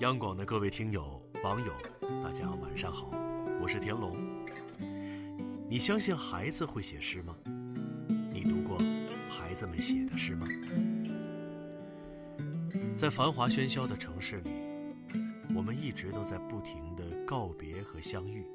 央广的各位听友、网友，大家晚上好，我是田龙。你相信孩子会写诗吗？你读过孩子们写的诗吗？在繁华喧嚣的城市里，我们一直都在不停的告别和相遇，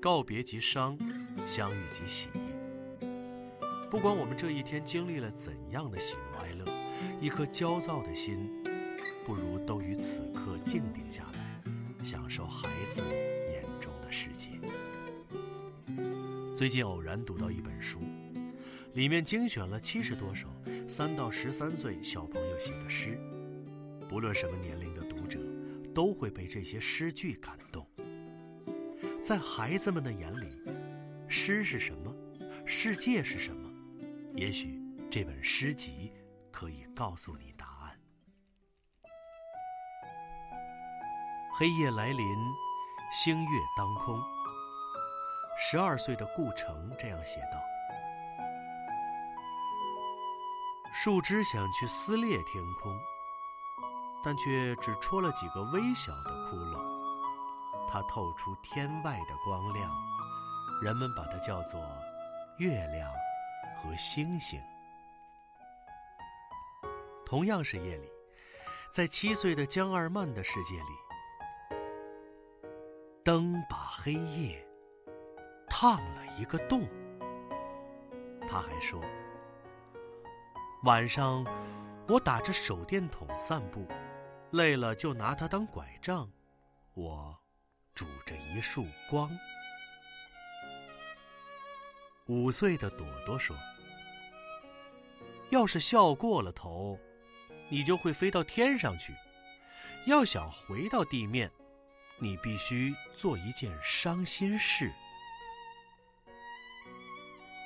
告别即伤，相遇即喜。不管我们这一天经历了怎样的喜怒哀乐，一颗焦躁的心，不如都于此刻静定下来，享受孩子眼中的世界。最近偶然读到一本书，里面精选了七十多首三到十三岁小朋友写的诗，不论什么年龄的读者，都会被这些诗句感动。在孩子们的眼里，诗是什么？世界是什么？也许这本诗集可以告诉你黑夜来临，星月当空。十二岁的顾城这样写道：“树枝想去撕裂天空，但却只戳了几个微小的窟窿。它透出天外的光亮，人们把它叫做月亮。”和星星，同样是夜里，在七岁的江二曼的世界里，灯把黑夜烫了一个洞。他还说，晚上我打着手电筒散步，累了就拿它当拐杖，我拄着一束光。五岁的朵朵说。要是笑过了头，你就会飞到天上去；要想回到地面，你必须做一件伤心事。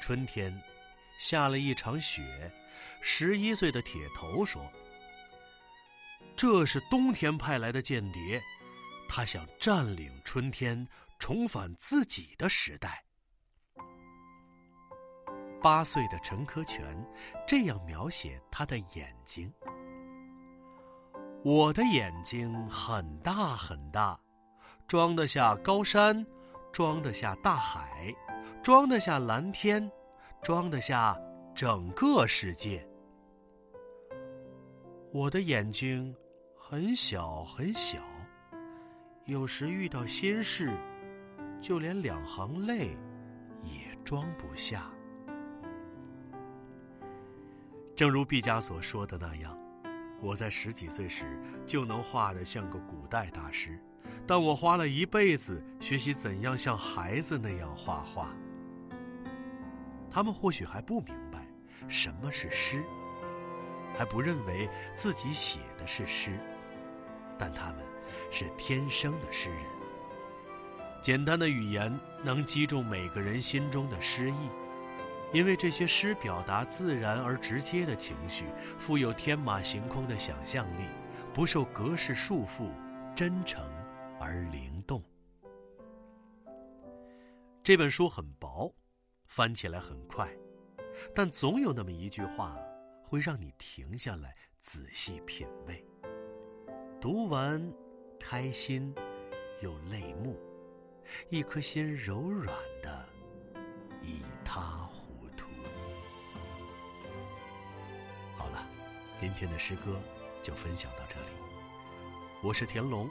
春天，下了一场雪。十一岁的铁头说：“这是冬天派来的间谍，他想占领春天，重返自己的时代。”八岁的陈科全这样描写他的眼睛：“我的眼睛很大很大，装得下高山，装得下大海，装得下蓝天，装得下整个世界。我的眼睛很小很小，有时遇到心事，就连两行泪也装不下。”正如毕加索说的那样，我在十几岁时就能画得像个古代大师，但我花了一辈子学习怎样像孩子那样画画。他们或许还不明白什么是诗，还不认为自己写的是诗，但他们是天生的诗人。简单的语言能击中每个人心中的诗意。因为这些诗表达自然而直接的情绪，富有天马行空的想象力，不受格式束缚，真诚而灵动。这本书很薄，翻起来很快，但总有那么一句话，会让你停下来仔细品味。读完，开心又泪目，一颗心柔软的一塌糊涂。好了。今天的诗歌就分享到这里，我是田龙，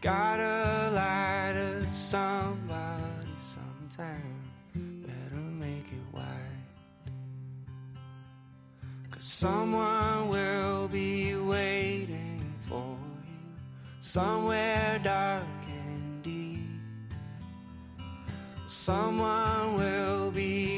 gotta lie to somebody sometime. Better make it white. Cause someone will be waiting for you somewhere dark and deep. Someone will be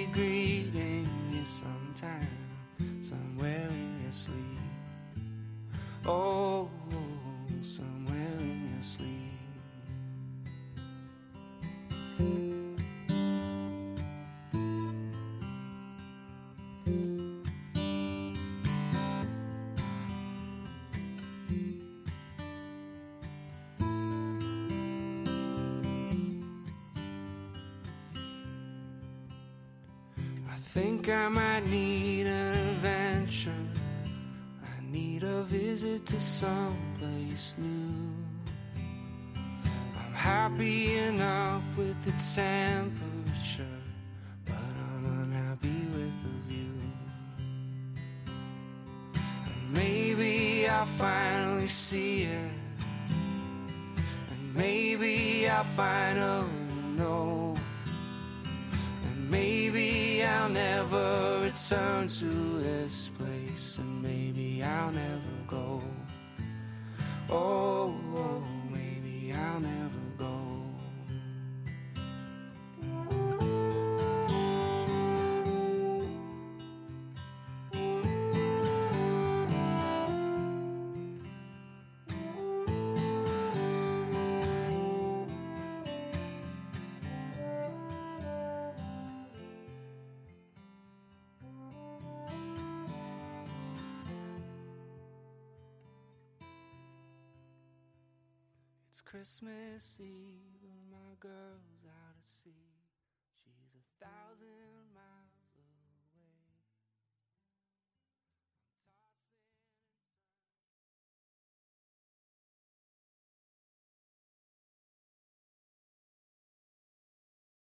think I might need an adventure. I need a visit to someplace new. I'm happy enough with its temperature, but I'm unhappy with the view. And maybe I'll finally see it. And maybe I'll finally know. Maybe I'll never return to this place. And maybe I'll never go. Christmas Eve